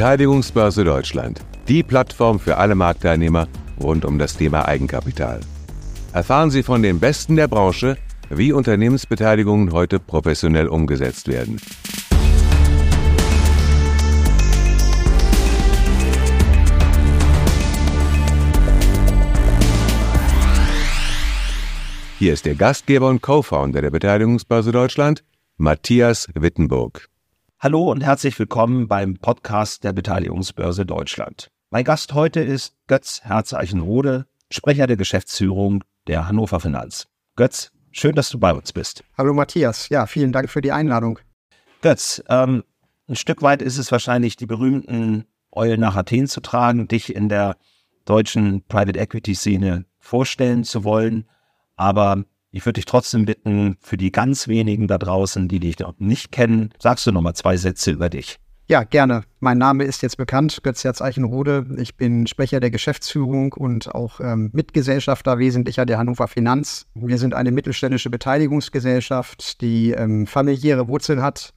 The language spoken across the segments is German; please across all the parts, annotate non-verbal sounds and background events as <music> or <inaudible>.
Beteiligungsbörse Deutschland, die Plattform für alle Marktteilnehmer rund um das Thema Eigenkapital. Erfahren Sie von den Besten der Branche, wie Unternehmensbeteiligungen heute professionell umgesetzt werden. Hier ist der Gastgeber und Co-Founder der Beteiligungsbörse Deutschland, Matthias Wittenburg. Hallo und herzlich willkommen beim Podcast der Beteiligungsbörse Deutschland. Mein Gast heute ist Götz Herzeichenrode, Sprecher der Geschäftsführung der Hannover Finanz. Götz, schön, dass du bei uns bist. Hallo Matthias, ja, vielen Dank für die Einladung. Götz, ähm, ein Stück weit ist es wahrscheinlich die berühmten Eulen nach Athen zu tragen, dich in der deutschen Private Equity Szene vorstellen zu wollen. Aber ich würde dich trotzdem bitten, für die ganz wenigen da draußen, die dich noch nicht kennen, sagst du noch mal zwei Sätze über dich. Ja, gerne. Mein Name ist jetzt bekannt, Götz Herz Eichenrode. Ich bin Sprecher der Geschäftsführung und auch ähm, Mitgesellschafter wesentlicher der Hannover Finanz. Wir sind eine mittelständische Beteiligungsgesellschaft, die ähm, familiäre Wurzeln hat.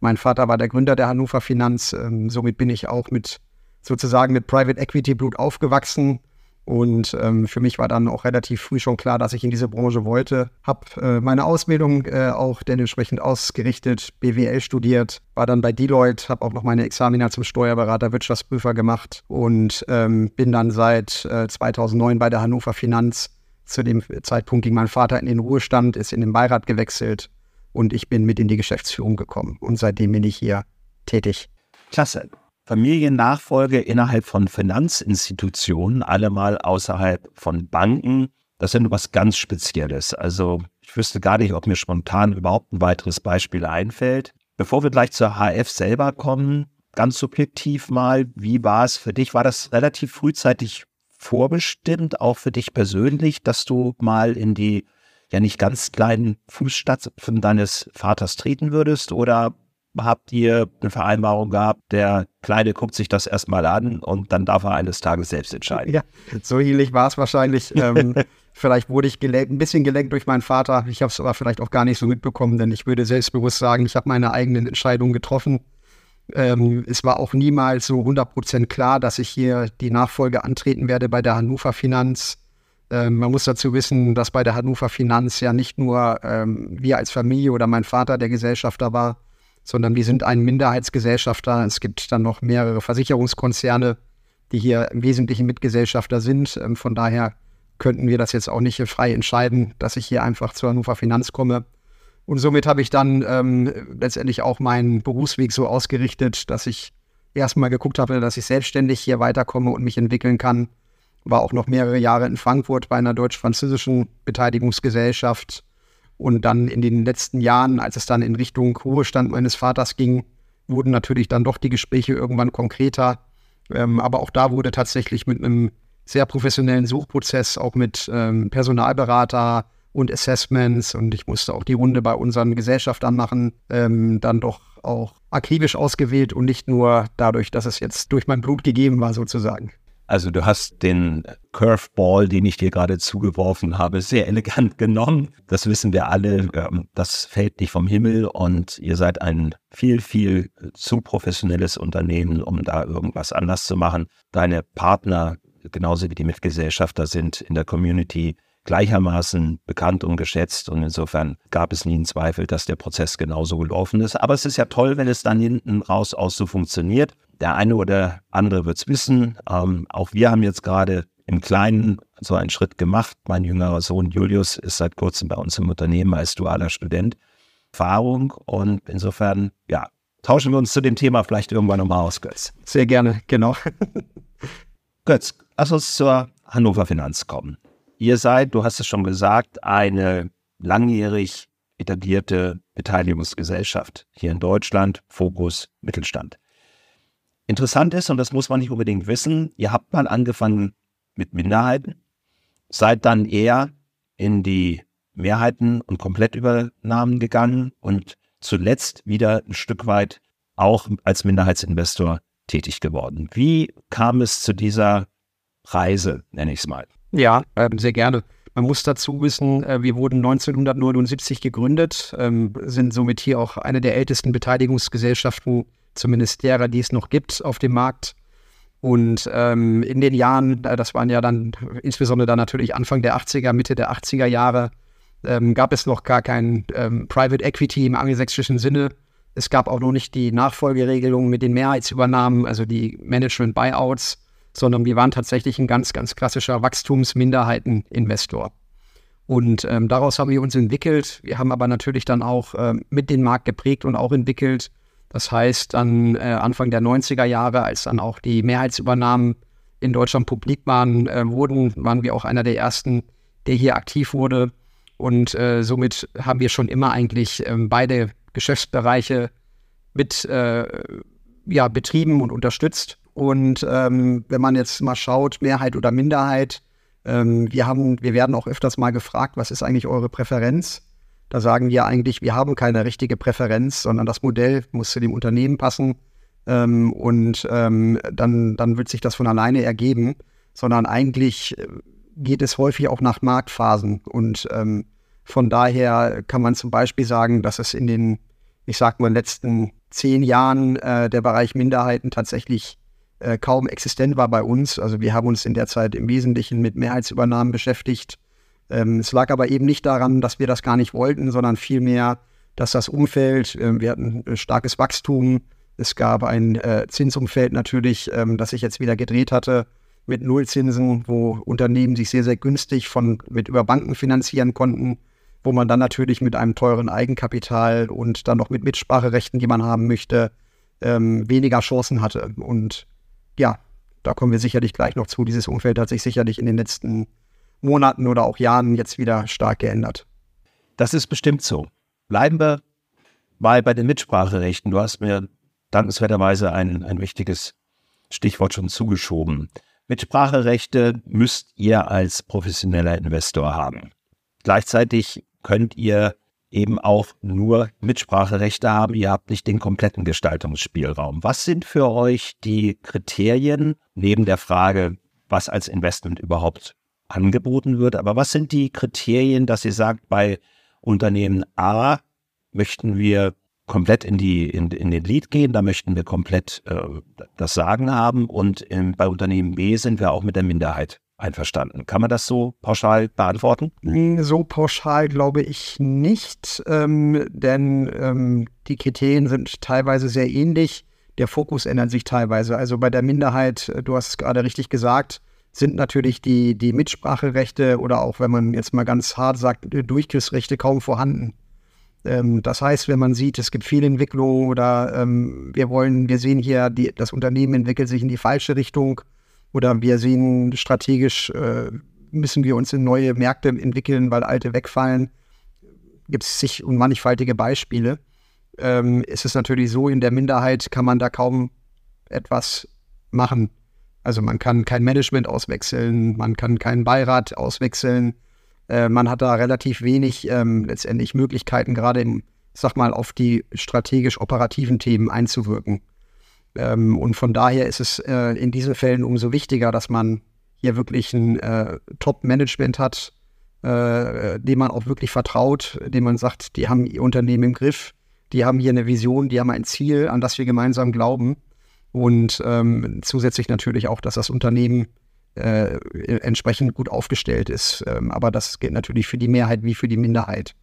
Mein Vater war der Gründer der Hannover Finanz. Ähm, somit bin ich auch mit sozusagen mit Private Equity Blut aufgewachsen und ähm, für mich war dann auch relativ früh schon klar, dass ich in diese Branche wollte. Habe äh, meine Ausbildung äh, auch dementsprechend ausgerichtet, BWL studiert, war dann bei Deloitte, habe auch noch meine Examina zum Steuerberater, Wirtschaftsprüfer gemacht und ähm, bin dann seit äh, 2009 bei der Hannover Finanz. Zu dem Zeitpunkt ging mein Vater in den Ruhestand, ist in den Beirat gewechselt und ich bin mit in die Geschäftsführung gekommen. Und seitdem bin ich hier tätig. Klasse. Familiennachfolge innerhalb von Finanzinstitutionen, allemal außerhalb von Banken, das ist ja was ganz Spezielles. Also ich wüsste gar nicht, ob mir spontan überhaupt ein weiteres Beispiel einfällt. Bevor wir gleich zur HF selber kommen, ganz subjektiv mal, wie war es für dich? War das relativ frühzeitig vorbestimmt, auch für dich persönlich, dass du mal in die ja nicht ganz kleinen Fußstapfen deines Vaters treten würdest? Oder habt ihr eine Vereinbarung gehabt, der Kleine guckt sich das erstmal an und dann darf er eines Tages selbst entscheiden. Ja, so ähnlich war es wahrscheinlich. <laughs> ähm, vielleicht wurde ich gelenkt, ein bisschen gelenkt durch meinen Vater. Ich habe es aber vielleicht auch gar nicht so mitbekommen, denn ich würde selbstbewusst sagen, ich habe meine eigenen Entscheidungen getroffen. Ähm, es war auch niemals so 100% klar, dass ich hier die Nachfolge antreten werde bei der Hannover Finanz. Ähm, man muss dazu wissen, dass bei der Hannover Finanz ja nicht nur ähm, wir als Familie oder mein Vater der Gesellschafter war, sondern wir sind ein Minderheitsgesellschafter. Es gibt dann noch mehrere Versicherungskonzerne, die hier im Wesentlichen Mitgesellschafter sind. Ähm, von daher könnten wir das jetzt auch nicht frei entscheiden, dass ich hier einfach zur Hannover Finanz komme. Und somit habe ich dann ähm, letztendlich auch meinen Berufsweg so ausgerichtet, dass ich erstmal geguckt habe, dass ich selbstständig hier weiterkomme und mich entwickeln kann. War auch noch mehrere Jahre in Frankfurt bei einer deutsch-französischen Beteiligungsgesellschaft und dann in den letzten Jahren, als es dann in Richtung Ruhestand meines Vaters ging, wurden natürlich dann doch die Gespräche irgendwann konkreter. Ähm, aber auch da wurde tatsächlich mit einem sehr professionellen Suchprozess, auch mit ähm, Personalberater und Assessments und ich musste auch die Runde bei unseren Gesellschaftern machen, ähm, dann doch auch akribisch ausgewählt und nicht nur dadurch, dass es jetzt durch mein Blut gegeben war sozusagen. Also du hast den Curveball, den ich dir gerade zugeworfen habe, sehr elegant genommen. Das wissen wir alle. Ähm, das fällt nicht vom Himmel und ihr seid ein viel, viel zu professionelles Unternehmen, um da irgendwas anders zu machen. Deine Partner, genauso wie die Mitgesellschafter, sind in der Community gleichermaßen bekannt und geschätzt und insofern gab es nie einen Zweifel, dass der Prozess genauso gelaufen ist. Aber es ist ja toll, wenn es dann hinten raus auch so funktioniert. Der eine oder andere wird es wissen. Ähm, auch wir haben jetzt gerade im Kleinen so einen Schritt gemacht. Mein jüngerer Sohn Julius ist seit kurzem bei uns im Unternehmen als dualer Student. Erfahrung und insofern, ja, tauschen wir uns zu dem Thema vielleicht irgendwann nochmal aus, Götz. Sehr gerne, genau. <laughs> Götz, lass uns zur Hannover Finanz kommen. Ihr seid, du hast es schon gesagt, eine langjährig etablierte Beteiligungsgesellschaft hier in Deutschland, Fokus Mittelstand. Interessant ist, und das muss man nicht unbedingt wissen, ihr habt mal angefangen mit Minderheiten, seid dann eher in die Mehrheiten und Komplettübernahmen gegangen und zuletzt wieder ein Stück weit auch als Minderheitsinvestor tätig geworden. Wie kam es zu dieser Reise, nenne ich es mal? Ja, äh, sehr gerne. Man muss dazu wissen, äh, wir wurden 1979 gegründet, ähm, sind somit hier auch eine der ältesten Beteiligungsgesellschaften zumindest derer, die es noch gibt auf dem Markt. Und ähm, in den Jahren, äh, das waren ja dann insbesondere dann natürlich Anfang der 80er, Mitte der 80er Jahre, ähm, gab es noch gar kein ähm, Private Equity im angelsächsischen Sinne. Es gab auch noch nicht die Nachfolgeregelungen mit den Mehrheitsübernahmen, also die Management-Buyouts, sondern wir waren tatsächlich ein ganz, ganz klassischer Wachstumsminderheiteninvestor. Und ähm, daraus haben wir uns entwickelt. Wir haben aber natürlich dann auch äh, mit den Markt geprägt und auch entwickelt. Das heißt, dann äh, Anfang der 90er Jahre, als dann auch die Mehrheitsübernahmen in Deutschland publik waren, äh, wurden, waren wir auch einer der ersten, der hier aktiv wurde. Und äh, somit haben wir schon immer eigentlich ähm, beide Geschäftsbereiche mit äh, ja, betrieben und unterstützt. Und ähm, wenn man jetzt mal schaut, Mehrheit oder Minderheit, ähm, wir, haben, wir werden auch öfters mal gefragt, was ist eigentlich eure Präferenz? Da sagen wir eigentlich, wir haben keine richtige Präferenz, sondern das Modell muss zu dem Unternehmen passen. Ähm, und ähm, dann, dann wird sich das von alleine ergeben, sondern eigentlich äh, geht es häufig auch nach Marktphasen. Und ähm, von daher kann man zum Beispiel sagen, dass es in den, ich sag mal, letzten zehn Jahren äh, der Bereich Minderheiten tatsächlich äh, kaum existent war bei uns. Also wir haben uns in der Zeit im Wesentlichen mit Mehrheitsübernahmen beschäftigt ähm, es lag aber eben nicht daran, dass wir das gar nicht wollten, sondern vielmehr, dass das Umfeld, äh, wir hatten äh, starkes Wachstum, es gab ein äh, Zinsumfeld natürlich, ähm, das sich jetzt wieder gedreht hatte mit Nullzinsen, wo Unternehmen sich sehr, sehr günstig von, mit über Banken finanzieren konnten, wo man dann natürlich mit einem teuren Eigenkapital und dann noch mit Mitspracherechten, die man haben möchte, ähm, weniger Chancen hatte. Und ja, da kommen wir sicherlich gleich noch zu. Dieses Umfeld hat sich sicherlich in den letzten Monaten oder auch Jahren jetzt wieder stark geändert. Das ist bestimmt so. Bleiben wir mal bei den Mitspracherechten. Du hast mir dankenswerterweise ein, ein wichtiges Stichwort schon zugeschoben. Mitspracherechte müsst ihr als professioneller Investor haben. Gleichzeitig könnt ihr eben auch nur Mitspracherechte haben. Ihr habt nicht den kompletten Gestaltungsspielraum. Was sind für euch die Kriterien neben der Frage, was als Investment überhaupt angeboten wird. Aber was sind die Kriterien, dass ihr sagt, bei Unternehmen A möchten wir komplett in, die, in, in den Lead gehen, da möchten wir komplett äh, das Sagen haben und in, bei Unternehmen B sind wir auch mit der Minderheit einverstanden. Kann man das so pauschal beantworten? Hm, so pauschal glaube ich nicht, ähm, denn ähm, die Kriterien sind teilweise sehr ähnlich. Der Fokus ändert sich teilweise. Also bei der Minderheit, äh, du hast es gerade richtig gesagt, sind natürlich die, die Mitspracherechte oder auch, wenn man jetzt mal ganz hart sagt, Durchgriffsrechte kaum vorhanden. Ähm, das heißt, wenn man sieht, es gibt viele Entwicklungen oder ähm, wir wollen, wir sehen hier, die, das Unternehmen entwickelt sich in die falsche Richtung oder wir sehen strategisch, äh, müssen wir uns in neue Märkte entwickeln, weil alte wegfallen, gibt es sich und mannigfaltige Beispiele. Ähm, ist natürlich so, in der Minderheit kann man da kaum etwas machen. Also man kann kein Management auswechseln, man kann keinen Beirat auswechseln. Äh, man hat da relativ wenig ähm, letztendlich Möglichkeiten, gerade im, sag mal, auf die strategisch-operativen Themen einzuwirken. Ähm, und von daher ist es äh, in diesen Fällen umso wichtiger, dass man hier wirklich ein äh, Top-Management hat, äh, dem man auch wirklich vertraut, dem man sagt, die haben ihr Unternehmen im Griff, die haben hier eine Vision, die haben ein Ziel, an das wir gemeinsam glauben. Und ähm, zusätzlich natürlich auch, dass das Unternehmen äh, entsprechend gut aufgestellt ist. Ähm, aber das gilt natürlich für die Mehrheit wie für die Minderheit.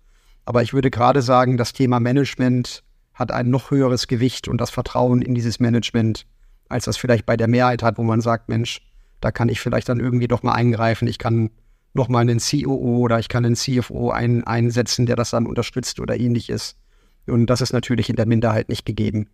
Aber ich würde gerade sagen, das Thema Management hat ein noch höheres Gewicht und das Vertrauen in dieses Management, als das vielleicht bei der Mehrheit hat, wo man sagt, Mensch, da kann ich vielleicht dann irgendwie doch mal eingreifen. Ich kann noch mal einen COO oder ich kann einen CFO ein, einsetzen, der das dann unterstützt oder ähnliches. Und das ist natürlich in der Minderheit nicht gegeben.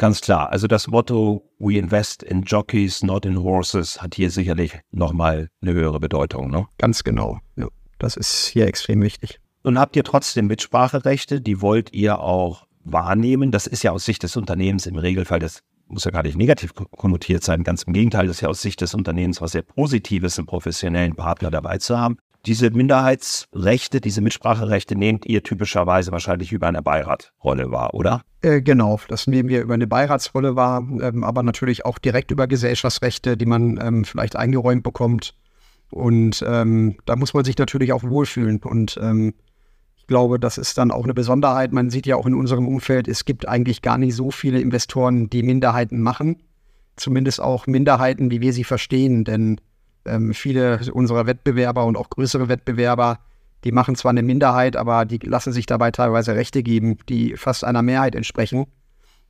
Ganz klar. Also das Motto We invest in jockeys, not in horses hat hier sicherlich nochmal eine höhere Bedeutung. Ne? Ganz genau. Ja, das ist hier extrem wichtig. Und habt ihr trotzdem Mitspracherechte, die wollt ihr auch wahrnehmen? Das ist ja aus Sicht des Unternehmens im Regelfall, das muss ja gar nicht negativ konnotiert sein. Ganz im Gegenteil, das ist ja aus Sicht des Unternehmens was sehr Positives, einen professionellen Partner dabei zu haben. Diese Minderheitsrechte, diese Mitspracherechte nehmt ihr typischerweise wahrscheinlich über eine Beiratrolle wahr, oder? Äh, genau, das nehmen wir über eine Beiratsrolle wahr, ähm, aber natürlich auch direkt über Gesellschaftsrechte, die man ähm, vielleicht eingeräumt bekommt. Und ähm, da muss man sich natürlich auch wohlfühlen. Und ähm, ich glaube, das ist dann auch eine Besonderheit. Man sieht ja auch in unserem Umfeld, es gibt eigentlich gar nicht so viele Investoren, die Minderheiten machen. Zumindest auch Minderheiten, wie wir sie verstehen. Denn ähm, viele unserer Wettbewerber und auch größere Wettbewerber, die machen zwar eine Minderheit, aber die lassen sich dabei teilweise Rechte geben, die fast einer Mehrheit entsprechen.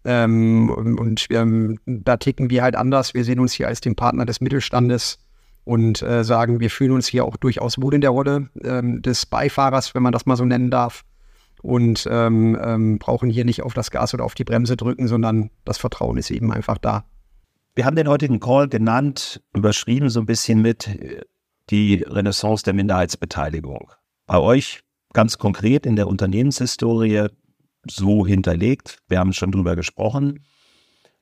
Ähm, und ähm, da ticken wir halt anders. Wir sehen uns hier als den Partner des Mittelstandes und äh, sagen, wir fühlen uns hier auch durchaus wohl in der Rolle ähm, des Beifahrers, wenn man das mal so nennen darf. Und ähm, ähm, brauchen hier nicht auf das Gas oder auf die Bremse drücken, sondern das Vertrauen ist eben einfach da. Wir haben den heutigen Call genannt, überschrieben so ein bisschen mit äh, die Renaissance der Minderheitsbeteiligung. Bei euch ganz konkret in der Unternehmenshistorie so hinterlegt. Wir haben schon drüber gesprochen.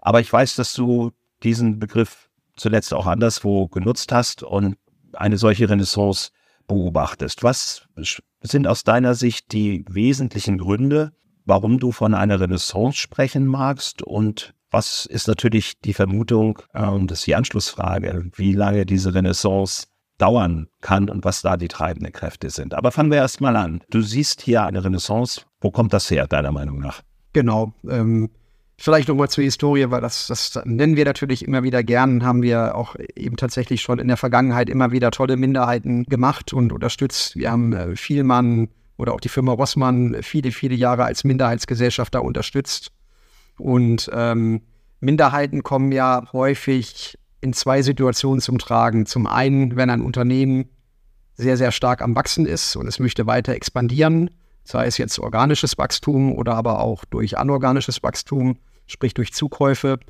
Aber ich weiß, dass du diesen Begriff zuletzt auch anderswo genutzt hast und eine solche Renaissance beobachtest. Was sind aus deiner Sicht die wesentlichen Gründe, warum du von einer Renaissance sprechen magst? Und was ist natürlich die Vermutung, und das ist die Anschlussfrage, wie lange diese Renaissance dauern kann und was da die treibenden Kräfte sind. Aber fangen wir erst mal an. Du siehst hier eine Renaissance. Wo kommt das her, deiner Meinung nach? Genau. Ähm, vielleicht nochmal zur Historie, weil das, das nennen wir natürlich immer wieder gern, haben wir auch eben tatsächlich schon in der Vergangenheit immer wieder tolle Minderheiten gemacht und unterstützt. Wir haben äh, Vielmann oder auch die Firma Rossmann viele, viele Jahre als Minderheitsgesellschafter unterstützt. Und ähm, Minderheiten kommen ja häufig in zwei Situationen zum Tragen. Zum einen, wenn ein Unternehmen sehr, sehr stark am Wachsen ist und es möchte weiter expandieren, sei es jetzt organisches Wachstum oder aber auch durch anorganisches Wachstum, sprich durch Zukäufe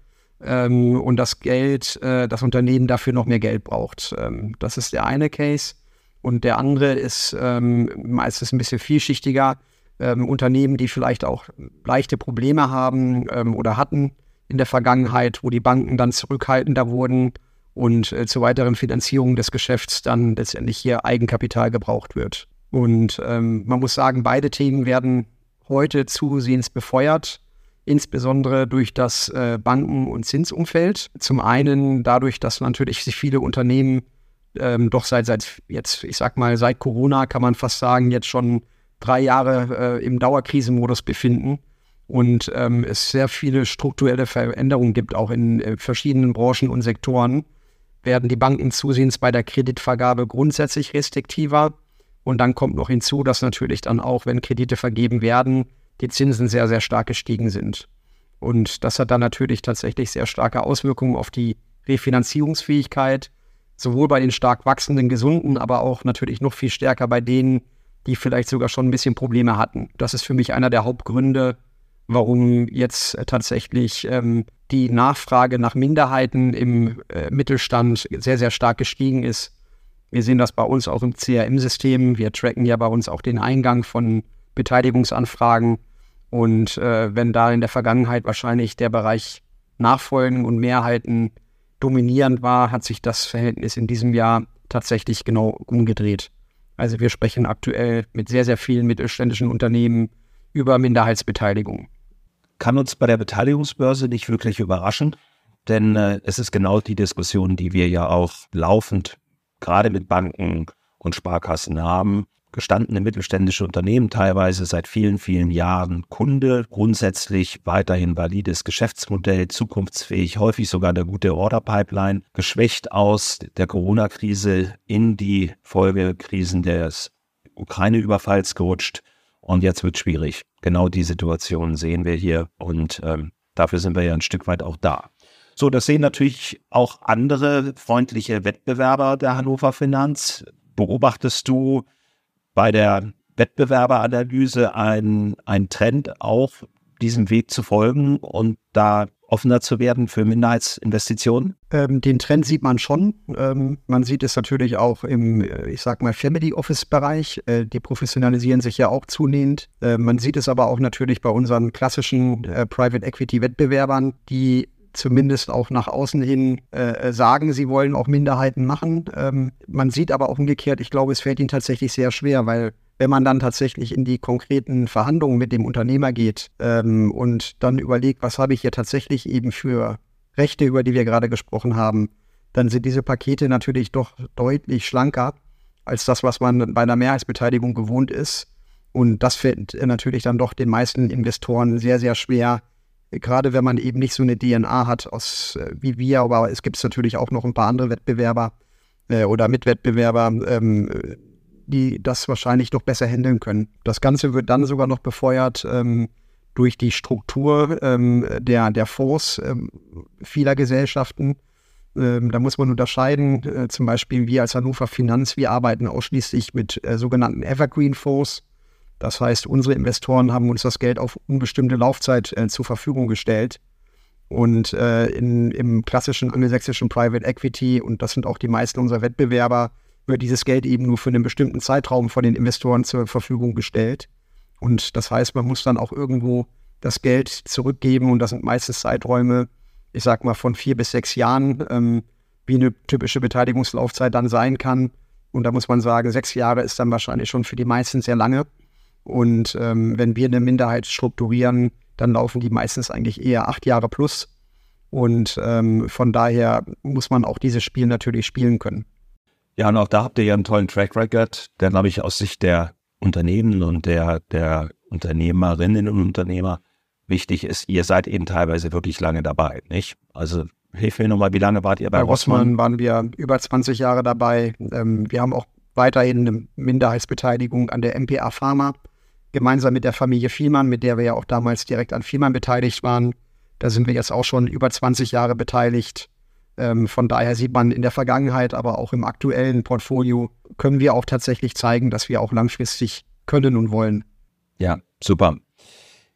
ähm, und das Geld, äh, das Unternehmen dafür noch mehr Geld braucht. Ähm, das ist der eine Case. Und der andere ist ähm, meistens ein bisschen vielschichtiger. Ähm, Unternehmen, die vielleicht auch leichte Probleme haben ähm, oder hatten, in der Vergangenheit, wo die Banken dann zurückhaltender wurden und äh, zur weiteren Finanzierung des Geschäfts dann letztendlich hier Eigenkapital gebraucht wird. Und ähm, man muss sagen, beide Themen werden heute zusehends befeuert, insbesondere durch das äh, Banken- und Zinsumfeld. Zum einen dadurch, dass natürlich sich viele Unternehmen ähm, doch seit, seit jetzt, ich sag mal, seit Corona kann man fast sagen, jetzt schon drei Jahre äh, im Dauerkrisenmodus befinden und ähm, es sehr viele strukturelle Veränderungen gibt, auch in äh, verschiedenen Branchen und Sektoren, werden die Banken zusehends bei der Kreditvergabe grundsätzlich restriktiver. Und dann kommt noch hinzu, dass natürlich dann auch, wenn Kredite vergeben werden, die Zinsen sehr, sehr stark gestiegen sind. Und das hat dann natürlich tatsächlich sehr starke Auswirkungen auf die Refinanzierungsfähigkeit, sowohl bei den stark wachsenden Gesunden, aber auch natürlich noch viel stärker bei denen, die vielleicht sogar schon ein bisschen Probleme hatten. Das ist für mich einer der Hauptgründe, warum jetzt äh, tatsächlich ähm, die Nachfrage nach Minderheiten im äh, Mittelstand sehr, sehr stark gestiegen ist. Wir sehen das bei uns auch im CRM-System. Wir tracken ja bei uns auch den Eingang von Beteiligungsanfragen. Und äh, wenn da in der Vergangenheit wahrscheinlich der Bereich Nachfolgen und Mehrheiten dominierend war, hat sich das Verhältnis in diesem Jahr tatsächlich genau umgedreht. Also wir sprechen aktuell mit sehr, sehr vielen mittelständischen Unternehmen über Minderheitsbeteiligung kann uns bei der Beteiligungsbörse nicht wirklich überraschen, denn äh, es ist genau die Diskussion, die wir ja auch laufend gerade mit Banken und Sparkassen haben. Gestandene mittelständische Unternehmen, teilweise seit vielen, vielen Jahren Kunde, grundsätzlich weiterhin valides Geschäftsmodell, zukunftsfähig, häufig sogar eine gute Order-Pipeline, geschwächt aus der Corona-Krise in die Folgekrisen des Ukraine-Überfalls gerutscht und jetzt wird es schwierig. Genau die Situation sehen wir hier und ähm, dafür sind wir ja ein Stück weit auch da. So, das sehen natürlich auch andere freundliche Wettbewerber der Hannover Finanz. Beobachtest du bei der Wettbewerberanalyse einen Trend auch diesem Weg zu folgen und da offener zu werden für Minderheitsinvestitionen? Ähm, den Trend sieht man schon. Ähm, man sieht es natürlich auch im, äh, ich sag mal, Family Office Bereich. Äh, die professionalisieren sich ja auch zunehmend. Äh, man sieht es aber auch natürlich bei unseren klassischen äh, Private Equity Wettbewerbern, die zumindest auch nach außen hin äh, sagen, sie wollen auch Minderheiten machen. Ähm, man sieht aber auch umgekehrt, ich glaube, es fällt ihnen tatsächlich sehr schwer, weil wenn man dann tatsächlich in die konkreten Verhandlungen mit dem Unternehmer geht ähm, und dann überlegt, was habe ich hier tatsächlich eben für Rechte, über die wir gerade gesprochen haben, dann sind diese Pakete natürlich doch deutlich schlanker als das, was man bei einer Mehrheitsbeteiligung gewohnt ist. Und das fällt natürlich dann doch den meisten Investoren sehr, sehr schwer, gerade wenn man eben nicht so eine DNA hat aus äh, wie wir, aber es gibt natürlich auch noch ein paar andere Wettbewerber äh, oder Mitwettbewerber, ähm, die das wahrscheinlich noch besser handeln können. Das Ganze wird dann sogar noch befeuert ähm, durch die Struktur ähm, der, der Fonds ähm, vieler Gesellschaften. Ähm, da muss man unterscheiden, äh, zum Beispiel wir als Hannover Finanz, wir arbeiten ausschließlich mit äh, sogenannten Evergreen-Fonds. Das heißt, unsere Investoren haben uns das Geld auf unbestimmte Laufzeit äh, zur Verfügung gestellt. Und äh, in, im klassischen angelsächsischen Private Equity, und das sind auch die meisten unserer Wettbewerber, wird dieses Geld eben nur für einen bestimmten Zeitraum von den Investoren zur Verfügung gestellt. Und das heißt, man muss dann auch irgendwo das Geld zurückgeben und das sind meistens Zeiträume, ich sag mal von vier bis sechs Jahren, ähm, wie eine typische Beteiligungslaufzeit dann sein kann. Und da muss man sagen, sechs Jahre ist dann wahrscheinlich schon für die meisten sehr lange. Und ähm, wenn wir eine Minderheit strukturieren, dann laufen die meistens eigentlich eher acht Jahre plus. Und ähm, von daher muss man auch dieses Spiel natürlich spielen können. Ja, und auch da habt ihr ja einen tollen Track Record, der, glaube ich, aus Sicht der Unternehmen und der, der Unternehmerinnen und Unternehmer wichtig ist. Ihr seid eben teilweise wirklich lange dabei, nicht? Also hilf mir nochmal, wie lange wart ihr bei, bei Rossmann? Rossmann waren wir über 20 Jahre dabei. Ähm, wir haben auch weiterhin eine Minderheitsbeteiligung an der MPA Pharma, gemeinsam mit der Familie Vielmann, mit der wir ja auch damals direkt an Vielmann beteiligt waren. Da sind wir jetzt auch schon über 20 Jahre beteiligt. Ähm, von daher sieht man in der Vergangenheit, aber auch im aktuellen Portfolio, können wir auch tatsächlich zeigen, dass wir auch langfristig können und wollen. Ja, super.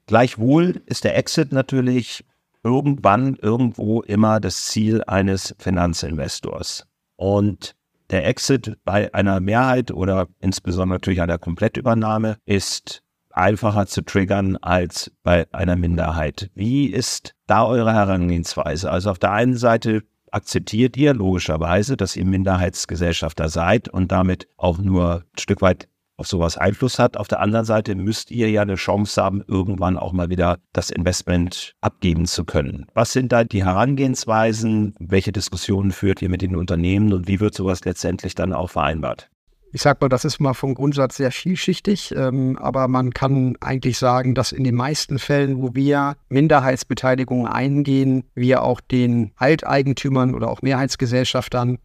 Gleichwohl ist der Exit natürlich irgendwann irgendwo immer das Ziel eines Finanzinvestors. Und der Exit bei einer Mehrheit oder insbesondere natürlich einer Komplettübernahme ist einfacher zu triggern als bei einer Minderheit. Wie ist da eure Herangehensweise? Also auf der einen Seite akzeptiert ihr logischerweise, dass ihr Minderheitsgesellschafter seid und damit auch nur ein Stück weit auf sowas Einfluss hat. Auf der anderen Seite müsst ihr ja eine Chance haben, irgendwann auch mal wieder das Investment abgeben zu können. Was sind da die Herangehensweisen? Welche Diskussionen führt ihr mit den Unternehmen und wie wird sowas letztendlich dann auch vereinbart? Ich sag mal, das ist mal vom Grundsatz sehr vielschichtig, ähm, aber man kann eigentlich sagen, dass in den meisten Fällen, wo wir Minderheitsbeteiligungen eingehen, wir auch den Alteigentümern oder auch Mehrheitsgesellschaftern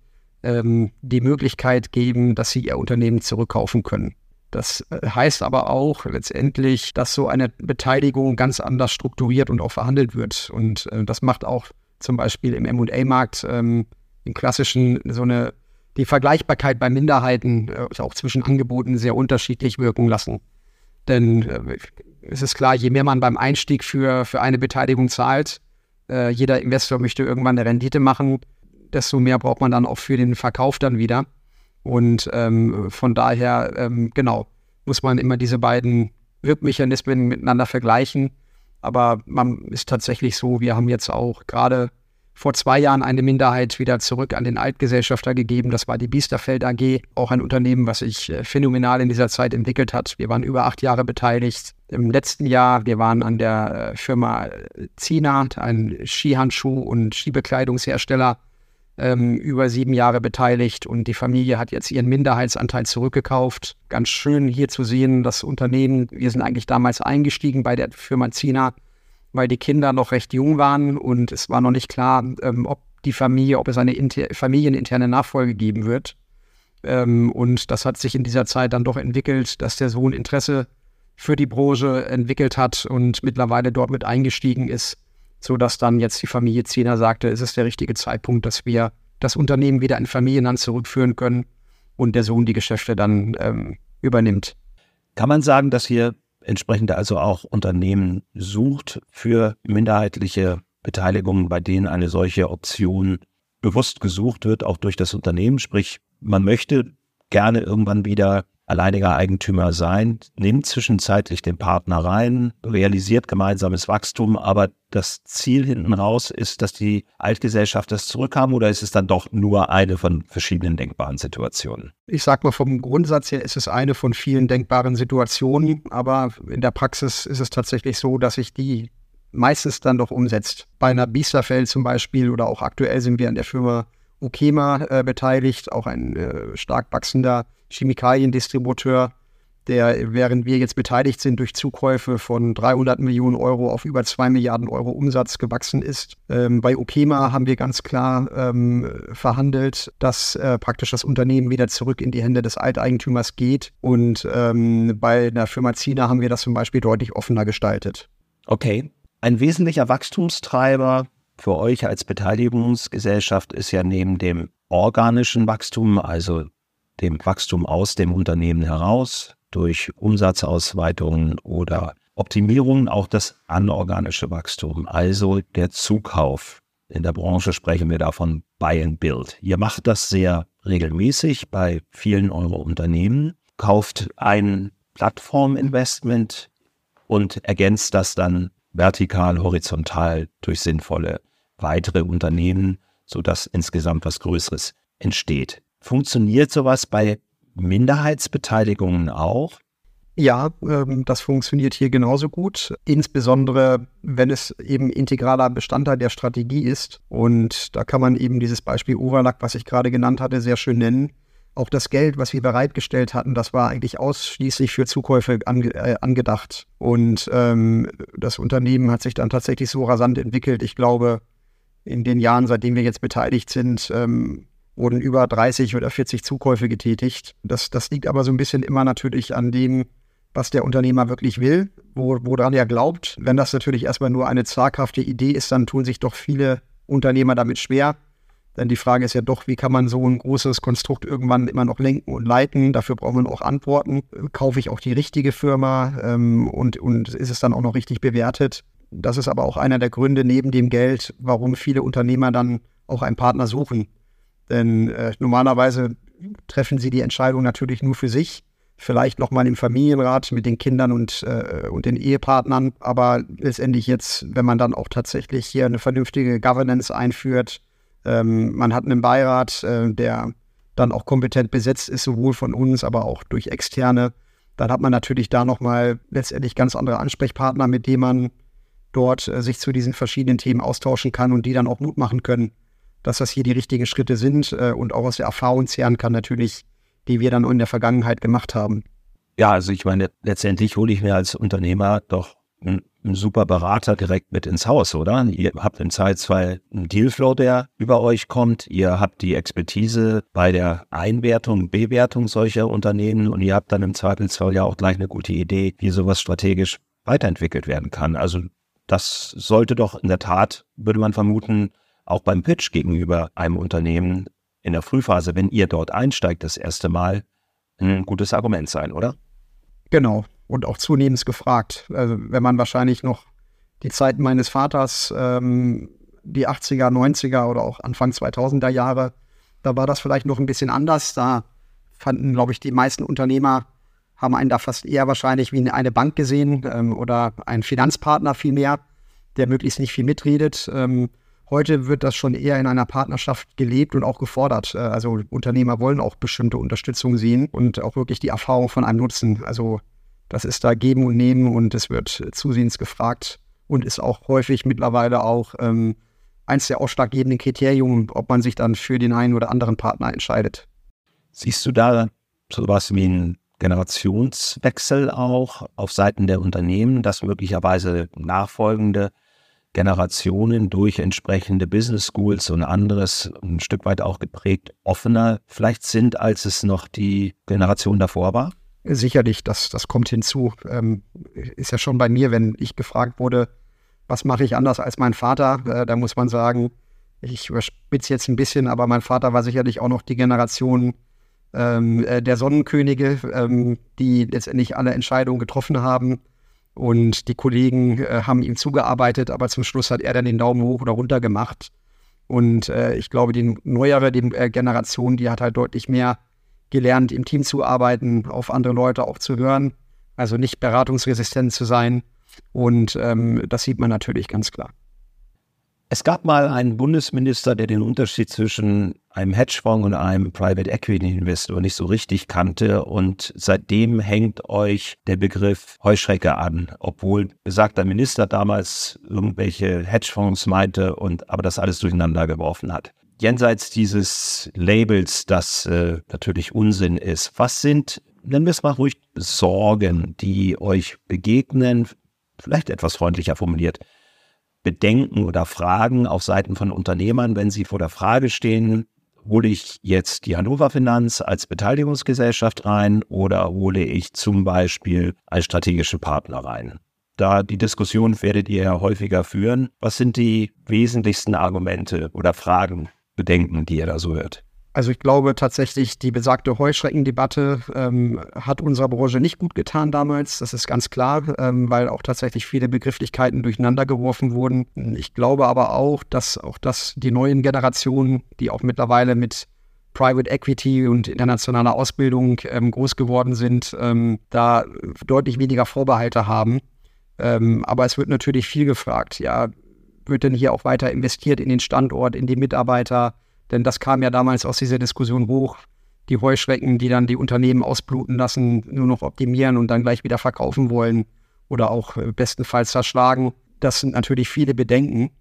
ähm, die Möglichkeit geben, dass sie ihr Unternehmen zurückkaufen können. Das äh, heißt aber auch letztendlich, dass so eine Beteiligung ganz anders strukturiert und auch verhandelt wird. Und äh, das macht auch zum Beispiel im MA-Markt ähm, im klassischen so eine die Vergleichbarkeit bei Minderheiten äh, auch zwischen Angeboten sehr unterschiedlich wirken lassen. Denn äh, es ist klar, je mehr man beim Einstieg für, für eine Beteiligung zahlt, äh, jeder Investor möchte irgendwann eine Rendite machen, desto mehr braucht man dann auch für den Verkauf dann wieder. Und ähm, von daher, ähm, genau, muss man immer diese beiden Wirkmechanismen miteinander vergleichen. Aber man ist tatsächlich so, wir haben jetzt auch gerade vor zwei Jahren eine Minderheit wieder zurück an den Altgesellschafter gegeben. Das war die Biesterfeld AG, auch ein Unternehmen, was sich äh, phänomenal in dieser Zeit entwickelt hat. Wir waren über acht Jahre beteiligt. Im letzten Jahr, wir waren an der äh, Firma Zina, ein Skihandschuh- und Skibekleidungshersteller, ähm, über sieben Jahre beteiligt und die Familie hat jetzt ihren Minderheitsanteil zurückgekauft. Ganz schön hier zu sehen, das Unternehmen, wir sind eigentlich damals eingestiegen bei der Firma Zina, weil die Kinder noch recht jung waren und es war noch nicht klar, ähm, ob die Familie, ob es eine familieninterne Nachfolge geben wird. Ähm, und das hat sich in dieser Zeit dann doch entwickelt, dass der Sohn Interesse für die Branche entwickelt hat und mittlerweile dort mit eingestiegen ist sodass dann jetzt die Familie Zehner sagte, es ist der richtige Zeitpunkt, dass wir das Unternehmen wieder in Familienhand zurückführen können und der Sohn die Geschäfte dann ähm, übernimmt. Kann man sagen, dass hier entsprechend also auch Unternehmen sucht für minderheitliche Beteiligungen, bei denen eine solche Option bewusst gesucht wird, auch durch das Unternehmen. Sprich, man möchte gerne irgendwann wieder alleiniger Eigentümer sein, nimmt zwischenzeitlich den Partner rein, realisiert gemeinsames Wachstum, aber das Ziel hinten raus ist, dass die Altgesellschaft das zurückhaben oder ist es dann doch nur eine von verschiedenen denkbaren Situationen? Ich sag mal, vom Grundsatz her ist es eine von vielen denkbaren Situationen, aber in der Praxis ist es tatsächlich so, dass sich die meistens dann doch umsetzt. Bei einer Biesterfeld zum Beispiel oder auch aktuell sind wir an der Firma Ukema äh, beteiligt, auch ein äh, stark wachsender Chemikaliendistributeur, der, während wir jetzt beteiligt sind durch Zukäufe von 300 Millionen Euro auf über 2 Milliarden Euro Umsatz gewachsen ist. Ähm, bei Okema haben wir ganz klar ähm, verhandelt, dass äh, praktisch das Unternehmen wieder zurück in die Hände des Alteigentümers geht. Und ähm, bei der Firma Zina haben wir das zum Beispiel deutlich offener gestaltet. Okay. Ein wesentlicher Wachstumstreiber für euch als Beteiligungsgesellschaft ist ja neben dem organischen Wachstum, also dem Wachstum aus dem Unternehmen heraus, durch Umsatzausweitungen oder Optimierungen auch das anorganische Wachstum, also der Zukauf. In der Branche sprechen wir davon Buy and Build. Ihr macht das sehr regelmäßig bei vielen eurer Unternehmen, kauft ein Plattforminvestment und ergänzt das dann vertikal, horizontal durch sinnvolle weitere Unternehmen, sodass insgesamt was Größeres entsteht. Funktioniert sowas bei Minderheitsbeteiligungen auch? Ja, ähm, das funktioniert hier genauso gut. Insbesondere, wenn es eben integraler Bestandteil der Strategie ist. Und da kann man eben dieses Beispiel Overlack, was ich gerade genannt hatte, sehr schön nennen. Auch das Geld, was wir bereitgestellt hatten, das war eigentlich ausschließlich für Zukäufe ange äh, angedacht. Und ähm, das Unternehmen hat sich dann tatsächlich so rasant entwickelt. Ich glaube, in den Jahren, seitdem wir jetzt beteiligt sind, ähm, wurden über 30 oder 40 Zukäufe getätigt. Das, das liegt aber so ein bisschen immer natürlich an dem, was der Unternehmer wirklich will, wo, woran er glaubt. Wenn das natürlich erstmal nur eine zaghafte Idee ist, dann tun sich doch viele Unternehmer damit schwer. Denn die Frage ist ja doch, wie kann man so ein großes Konstrukt irgendwann immer noch lenken und leiten? Dafür braucht man auch Antworten. Kaufe ich auch die richtige Firma ähm, und, und ist es dann auch noch richtig bewertet? Das ist aber auch einer der Gründe neben dem Geld, warum viele Unternehmer dann auch einen Partner suchen. Denn äh, normalerweise treffen sie die Entscheidung natürlich nur für sich. Vielleicht nochmal im Familienrat mit den Kindern und, äh, und den Ehepartnern. Aber letztendlich jetzt, wenn man dann auch tatsächlich hier eine vernünftige Governance einführt, ähm, man hat einen Beirat, äh, der dann auch kompetent besetzt ist, sowohl von uns, aber auch durch Externe. Dann hat man natürlich da nochmal letztendlich ganz andere Ansprechpartner, mit denen man dort äh, sich zu diesen verschiedenen Themen austauschen kann und die dann auch Mut machen können, dass das hier die richtigen Schritte sind äh, und auch aus der Erfahrung zehren kann, natürlich, die wir dann in der Vergangenheit gemacht haben. Ja, also ich meine, letztendlich hole ich mir als Unternehmer doch einen, einen super Berater direkt mit ins Haus, oder? Ihr habt im Zweifelsfall einen Dealflow, der über euch kommt. Ihr habt die Expertise bei der Einwertung, Bewertung solcher Unternehmen und ihr habt dann im Zweifelsfall ja auch gleich eine gute Idee, wie sowas strategisch weiterentwickelt werden kann. Also das sollte doch in der Tat, würde man vermuten, auch beim Pitch gegenüber einem Unternehmen in der Frühphase, wenn ihr dort einsteigt, das erste Mal ein gutes Argument sein, oder? Genau und auch zunehmend gefragt. Also wenn man wahrscheinlich noch die Zeiten meines Vaters, ähm, die 80er, 90er oder auch Anfang 2000er Jahre, da war das vielleicht noch ein bisschen anders. Da fanden, glaube ich, die meisten Unternehmer haben einen da fast eher wahrscheinlich wie eine Bank gesehen ähm, oder einen Finanzpartner vielmehr, der möglichst nicht viel mitredet. Ähm, heute wird das schon eher in einer Partnerschaft gelebt und auch gefordert. Äh, also Unternehmer wollen auch bestimmte Unterstützung sehen und auch wirklich die Erfahrung von einem nutzen. Also das ist da Geben und Nehmen und es wird zusehends gefragt und ist auch häufig mittlerweile auch ähm, eins der ausschlaggebenden Kriterien, ob man sich dann für den einen oder anderen Partner entscheidet. Siehst du da sowas wie einen Generationswechsel auch auf Seiten der Unternehmen, dass möglicherweise nachfolgende Generationen durch entsprechende Business Schools und anderes ein Stück weit auch geprägt offener vielleicht sind, als es noch die Generation davor war? Sicherlich, das, das kommt hinzu. Ähm, ist ja schon bei mir, wenn ich gefragt wurde, was mache ich anders als mein Vater, äh, da muss man sagen, ich überspitze jetzt ein bisschen, aber mein Vater war sicherlich auch noch die Generation ähm, äh, der Sonnenkönige, ähm, die letztendlich alle Entscheidungen getroffen haben. Und die Kollegen äh, haben ihm zugearbeitet, aber zum Schluss hat er dann den Daumen hoch oder runter gemacht. Und äh, ich glaube, die neuere die, äh, Generation, die hat halt deutlich mehr gelernt, im Team zu arbeiten, auf andere Leute auch zu hören, also nicht beratungsresistent zu sein. Und ähm, das sieht man natürlich ganz klar. Es gab mal einen Bundesminister, der den Unterschied zwischen einem Hedgefonds und einem Private Equity Investor nicht so richtig kannte. Und seitdem hängt euch der Begriff Heuschrecke an, obwohl besagter Minister damals irgendwelche Hedgefonds meinte und aber das alles durcheinander geworfen hat. Jenseits dieses Labels, das äh, natürlich Unsinn ist, was sind nennen wir es mal ruhig, Sorgen, die euch begegnen, vielleicht etwas freundlicher formuliert, Bedenken oder Fragen auf Seiten von Unternehmern, wenn sie vor der Frage stehen, hole ich jetzt die Hannover Finanz als Beteiligungsgesellschaft rein oder hole ich zum Beispiel als strategische Partner rein? Da die Diskussion werdet ihr ja häufiger führen. Was sind die wesentlichsten Argumente oder Fragen, Bedenken, die ihr da so hört? Also ich glaube tatsächlich, die besagte Heuschreckendebatte ähm, hat unserer Branche nicht gut getan damals. Das ist ganz klar, ähm, weil auch tatsächlich viele Begrifflichkeiten durcheinander geworfen wurden. Ich glaube aber auch, dass auch das die neuen Generationen, die auch mittlerweile mit Private Equity und internationaler Ausbildung ähm, groß geworden sind, ähm, da deutlich weniger Vorbehalte haben. Ähm, aber es wird natürlich viel gefragt. Ja, wird denn hier auch weiter investiert in den Standort, in die Mitarbeiter? Denn das kam ja damals aus dieser Diskussion hoch. Die Heuschrecken, die dann die Unternehmen ausbluten lassen, nur noch optimieren und dann gleich wieder verkaufen wollen oder auch äh, bestenfalls zerschlagen. Das sind natürlich viele Bedenken.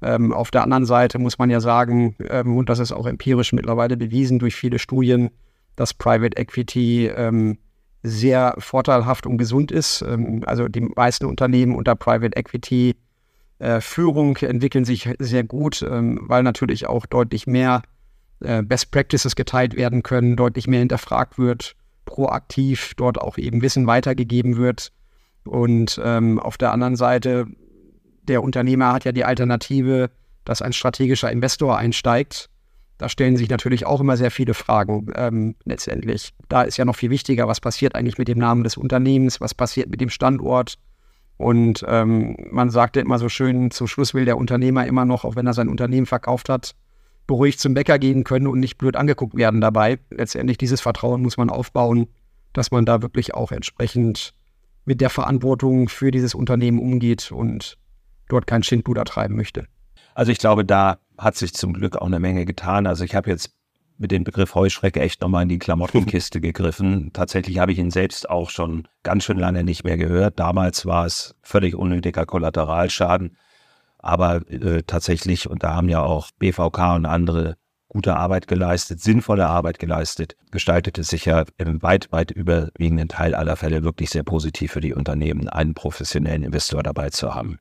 Ähm, auf der anderen Seite muss man ja sagen, ähm, und das ist auch empirisch mittlerweile bewiesen durch viele Studien, dass Private Equity ähm, sehr vorteilhaft und gesund ist. Ähm, also die meisten Unternehmen unter Private Equity äh, Führung entwickeln sich sehr gut, ähm, weil natürlich auch deutlich mehr äh, Best Practices geteilt werden können, deutlich mehr hinterfragt wird, proaktiv dort auch eben Wissen weitergegeben wird. Und ähm, auf der anderen Seite, der Unternehmer hat ja die Alternative, dass ein strategischer Investor einsteigt. Da stellen sich natürlich auch immer sehr viele Fragen ähm, letztendlich. Da ist ja noch viel wichtiger, was passiert eigentlich mit dem Namen des Unternehmens, was passiert mit dem Standort, und ähm, man sagte immer so schön, zum Schluss will der Unternehmer immer noch, auch wenn er sein Unternehmen verkauft hat, beruhigt zum Bäcker gehen können und nicht blöd angeguckt werden dabei. Letztendlich dieses Vertrauen muss man aufbauen, dass man da wirklich auch entsprechend mit der Verantwortung für dieses Unternehmen umgeht und dort kein Schindluder treiben möchte. Also ich glaube, da hat sich zum Glück auch eine Menge getan. Also ich habe jetzt mit dem Begriff Heuschrecke echt nochmal in die Klamottenkiste <laughs> gegriffen. Tatsächlich habe ich ihn selbst auch schon ganz schön lange nicht mehr gehört. Damals war es völlig unnötiger Kollateralschaden. Aber äh, tatsächlich, und da haben ja auch BVK und andere gute Arbeit geleistet, sinnvolle Arbeit geleistet, gestaltet es sich ja im weit, weit überwiegenden Teil aller Fälle wirklich sehr positiv für die Unternehmen, einen professionellen Investor dabei zu haben.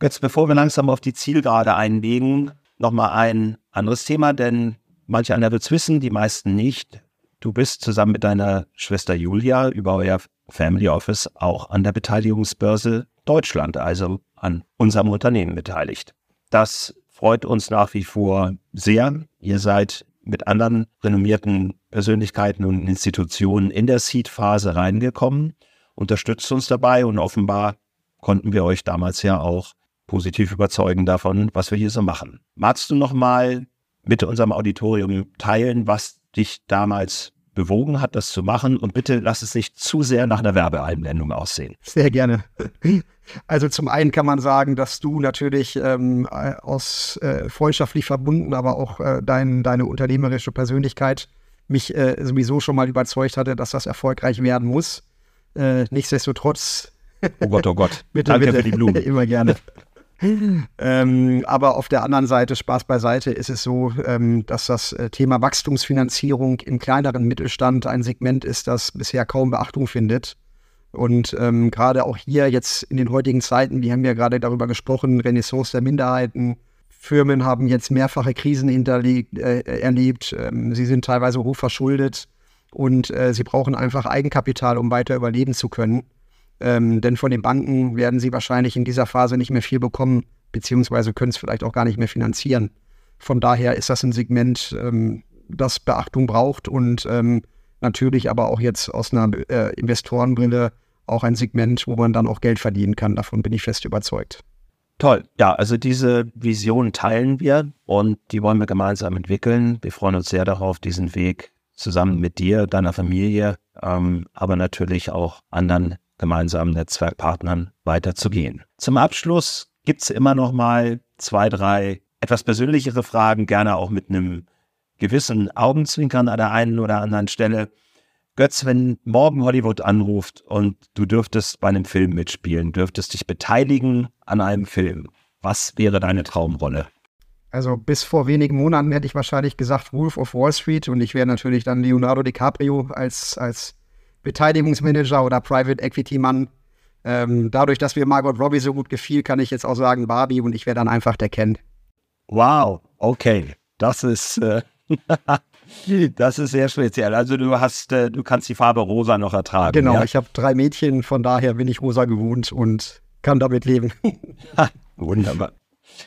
Jetzt, bevor wir langsam auf die Zielgerade einlegen, nochmal ein anderes Thema, denn Manche einer wird es wissen, die meisten nicht. Du bist zusammen mit deiner Schwester Julia über euer Family Office auch an der Beteiligungsbörse Deutschland, also an unserem Unternehmen beteiligt. Das freut uns nach wie vor sehr. Ihr seid mit anderen renommierten Persönlichkeiten und Institutionen in der Seed-Phase reingekommen, unterstützt uns dabei und offenbar konnten wir euch damals ja auch positiv überzeugen davon, was wir hier so machen. Magst du noch mal mit unserem Auditorium teilen, was dich damals bewogen hat, das zu machen. Und bitte lass es nicht zu sehr nach einer Werbeeinblendung aussehen. Sehr gerne. Also zum einen kann man sagen, dass du natürlich ähm, aus äh, freundschaftlich verbunden, aber auch äh, dein, deine unternehmerische Persönlichkeit mich äh, sowieso schon mal überzeugt hatte, dass das erfolgreich werden muss. Äh, nichtsdestotrotz. Oh Gott, oh Gott. <laughs> bitte, Danke bitte. für die Blumen. <laughs> Immer gerne <laughs> ähm, aber auf der anderen Seite, Spaß beiseite, ist es so, ähm, dass das äh, Thema Wachstumsfinanzierung im kleineren Mittelstand ein Segment ist, das bisher kaum Beachtung findet. Und ähm, gerade auch hier jetzt in den heutigen Zeiten, wir haben ja gerade darüber gesprochen, Renaissance der Minderheiten. Firmen haben jetzt mehrfache Krisen hinterlegt, äh, erlebt. Ähm, sie sind teilweise hoch verschuldet und äh, sie brauchen einfach Eigenkapital, um weiter überleben zu können. Ähm, denn von den Banken werden sie wahrscheinlich in dieser Phase nicht mehr viel bekommen, beziehungsweise können es vielleicht auch gar nicht mehr finanzieren. Von daher ist das ein Segment, ähm, das Beachtung braucht und ähm, natürlich aber auch jetzt aus einer äh, Investorenbrille auch ein Segment, wo man dann auch Geld verdienen kann. Davon bin ich fest überzeugt. Toll. Ja, also diese Vision teilen wir und die wollen wir gemeinsam entwickeln. Wir freuen uns sehr darauf, diesen Weg zusammen mit dir, deiner Familie, ähm, aber natürlich auch anderen gemeinsamen Netzwerkpartnern weiterzugehen. Zum Abschluss gibt es immer noch mal zwei, drei etwas persönlichere Fragen, gerne auch mit einem gewissen Augenzwinkern an der einen oder anderen Stelle. Götz, wenn morgen Hollywood anruft und du dürftest bei einem Film mitspielen, dürftest dich beteiligen an einem Film, was wäre deine Traumrolle? Also bis vor wenigen Monaten hätte ich wahrscheinlich gesagt Wolf of Wall Street und ich wäre natürlich dann Leonardo DiCaprio als, als Beteiligungsmanager oder Private Equity Mann. Ähm, dadurch, dass mir Margot Robbie so gut gefiel, kann ich jetzt auch sagen Barbie und ich wäre dann einfach der Ken. Wow, okay. Das ist, äh, <laughs> das ist sehr speziell. Also du hast, äh, du kannst die Farbe rosa noch ertragen. Genau, ja? ich habe drei Mädchen, von daher bin ich rosa gewohnt und kann damit leben. <laughs> Wunderbar.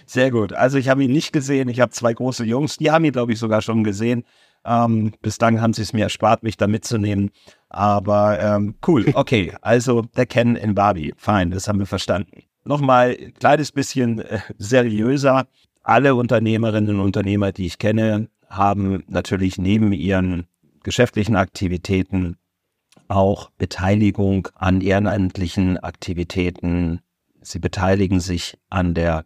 Sehr gut. Also ich habe ihn nicht gesehen. Ich habe zwei große Jungs, die haben ihn, glaube ich, sogar schon gesehen. Ähm, bislang haben sie es mir erspart, mich da mitzunehmen. Aber ähm, cool, <laughs> okay. Also der Ken in Barbie. Fein, das haben wir verstanden. Nochmal ein kleines bisschen äh, seriöser. Alle Unternehmerinnen und Unternehmer, die ich kenne, haben natürlich neben ihren geschäftlichen Aktivitäten auch Beteiligung an ehrenamtlichen Aktivitäten. Sie beteiligen sich an der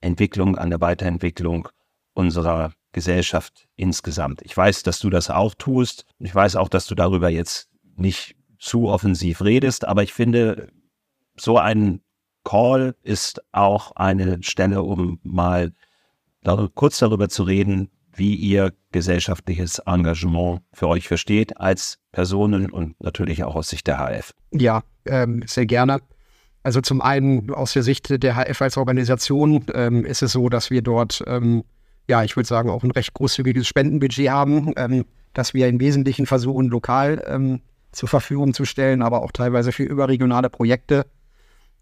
Entwicklung, an der Weiterentwicklung unserer Gesellschaft insgesamt. Ich weiß, dass du das auch tust. Ich weiß auch, dass du darüber jetzt nicht zu offensiv redest, aber ich finde, so ein Call ist auch eine Stelle, um mal kurz darüber zu reden, wie ihr gesellschaftliches Engagement für euch versteht als Personen und natürlich auch aus Sicht der HF. Ja, ähm, sehr gerne. Also zum einen aus der Sicht der HF als Organisation ähm, ist es so, dass wir dort ähm, ja, ich würde sagen, auch ein recht großzügiges Spendenbudget haben, ähm, das wir im Wesentlichen versuchen, lokal ähm, zur Verfügung zu stellen, aber auch teilweise für überregionale Projekte.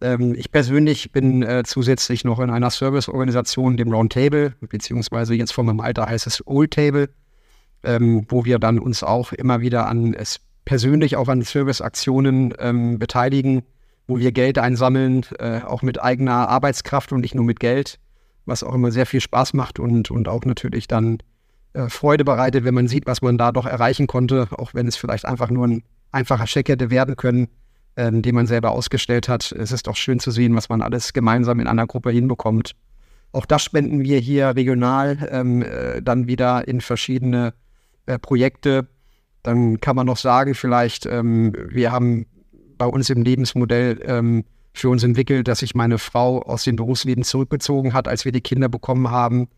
Ähm, ich persönlich bin äh, zusätzlich noch in einer Serviceorganisation, dem Roundtable, beziehungsweise jetzt von meinem Alter heißt es Old Table, ähm, wo wir dann uns auch immer wieder an es persönlich auch an Serviceaktionen ähm, beteiligen, wo wir Geld einsammeln, äh, auch mit eigener Arbeitskraft und nicht nur mit Geld was auch immer sehr viel Spaß macht und, und auch natürlich dann äh, Freude bereitet, wenn man sieht, was man da doch erreichen konnte, auch wenn es vielleicht einfach nur ein einfacher Check hätte werden können, ähm, den man selber ausgestellt hat. Es ist doch schön zu sehen, was man alles gemeinsam in einer Gruppe hinbekommt. Auch das spenden wir hier regional ähm, äh, dann wieder in verschiedene äh, Projekte. Dann kann man noch sagen, vielleicht, ähm, wir haben bei uns im Lebensmodell ähm, für uns entwickelt, dass sich meine Frau aus dem Berufsleben zurückgezogen hat, als wir die Kinder bekommen haben.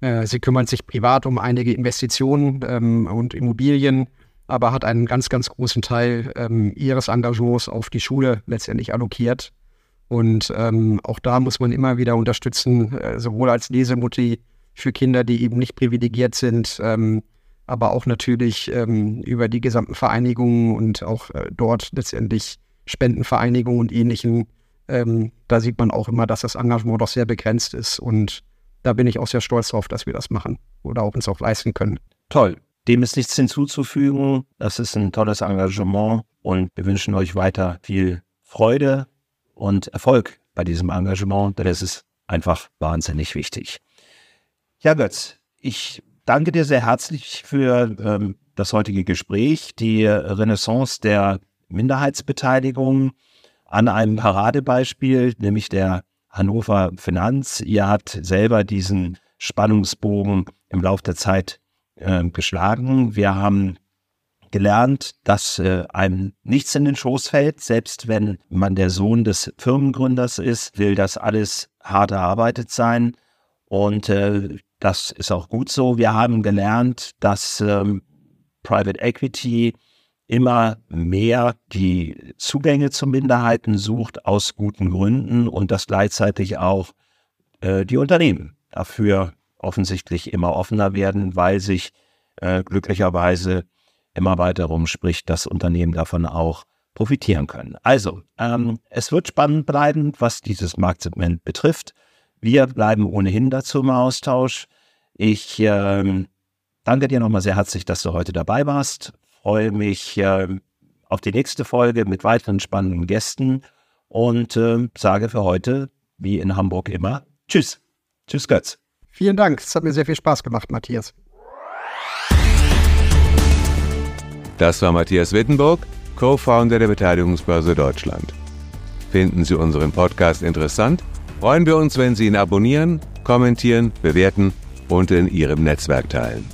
Äh, sie kümmert sich privat um einige Investitionen ähm, und Immobilien, aber hat einen ganz, ganz großen Teil ähm, ihres Engagements auf die Schule letztendlich allokiert. Und ähm, auch da muss man immer wieder unterstützen, äh, sowohl als Lesemutti für Kinder, die eben nicht privilegiert sind, ähm, aber auch natürlich ähm, über die gesamten Vereinigungen und auch äh, dort letztendlich Spendenvereinigungen und ähnlichen ähm, da sieht man auch immer, dass das Engagement doch sehr begrenzt ist. Und da bin ich auch sehr stolz drauf, dass wir das machen oder auch uns auch leisten können. Toll. Dem ist nichts hinzuzufügen. Das ist ein tolles Engagement und wir wünschen euch weiter viel Freude und Erfolg bei diesem Engagement, denn es ist einfach wahnsinnig wichtig. Ja, Götz, ich danke dir sehr herzlich für ähm, das heutige Gespräch, die Renaissance der Minderheitsbeteiligung an einem Paradebeispiel, nämlich der Hannover Finanz. Ihr habt selber diesen Spannungsbogen im Laufe der Zeit äh, geschlagen. Wir haben gelernt, dass äh, einem nichts in den Schoß fällt, selbst wenn man der Sohn des Firmengründers ist, will das alles hart erarbeitet sein. Und äh, das ist auch gut so. Wir haben gelernt, dass ähm, Private Equity immer mehr die Zugänge zu Minderheiten sucht aus guten Gründen und dass gleichzeitig auch äh, die Unternehmen dafür offensichtlich immer offener werden, weil sich äh, glücklicherweise immer weiter darum spricht, dass Unternehmen davon auch profitieren können. Also, ähm, es wird spannend bleiben, was dieses Marktsegment betrifft. Wir bleiben ohnehin dazu im Austausch. Ich ähm, danke dir nochmal sehr herzlich, dass du heute dabei warst freue mich äh, auf die nächste Folge mit weiteren spannenden Gästen und äh, sage für heute, wie in Hamburg immer, Tschüss. Tschüss, Götz. Vielen Dank. Es hat mir sehr viel Spaß gemacht, Matthias. Das war Matthias Wittenburg, Co-Founder der Beteiligungsbörse Deutschland. Finden Sie unseren Podcast interessant? Freuen wir uns, wenn Sie ihn abonnieren, kommentieren, bewerten und in Ihrem Netzwerk teilen.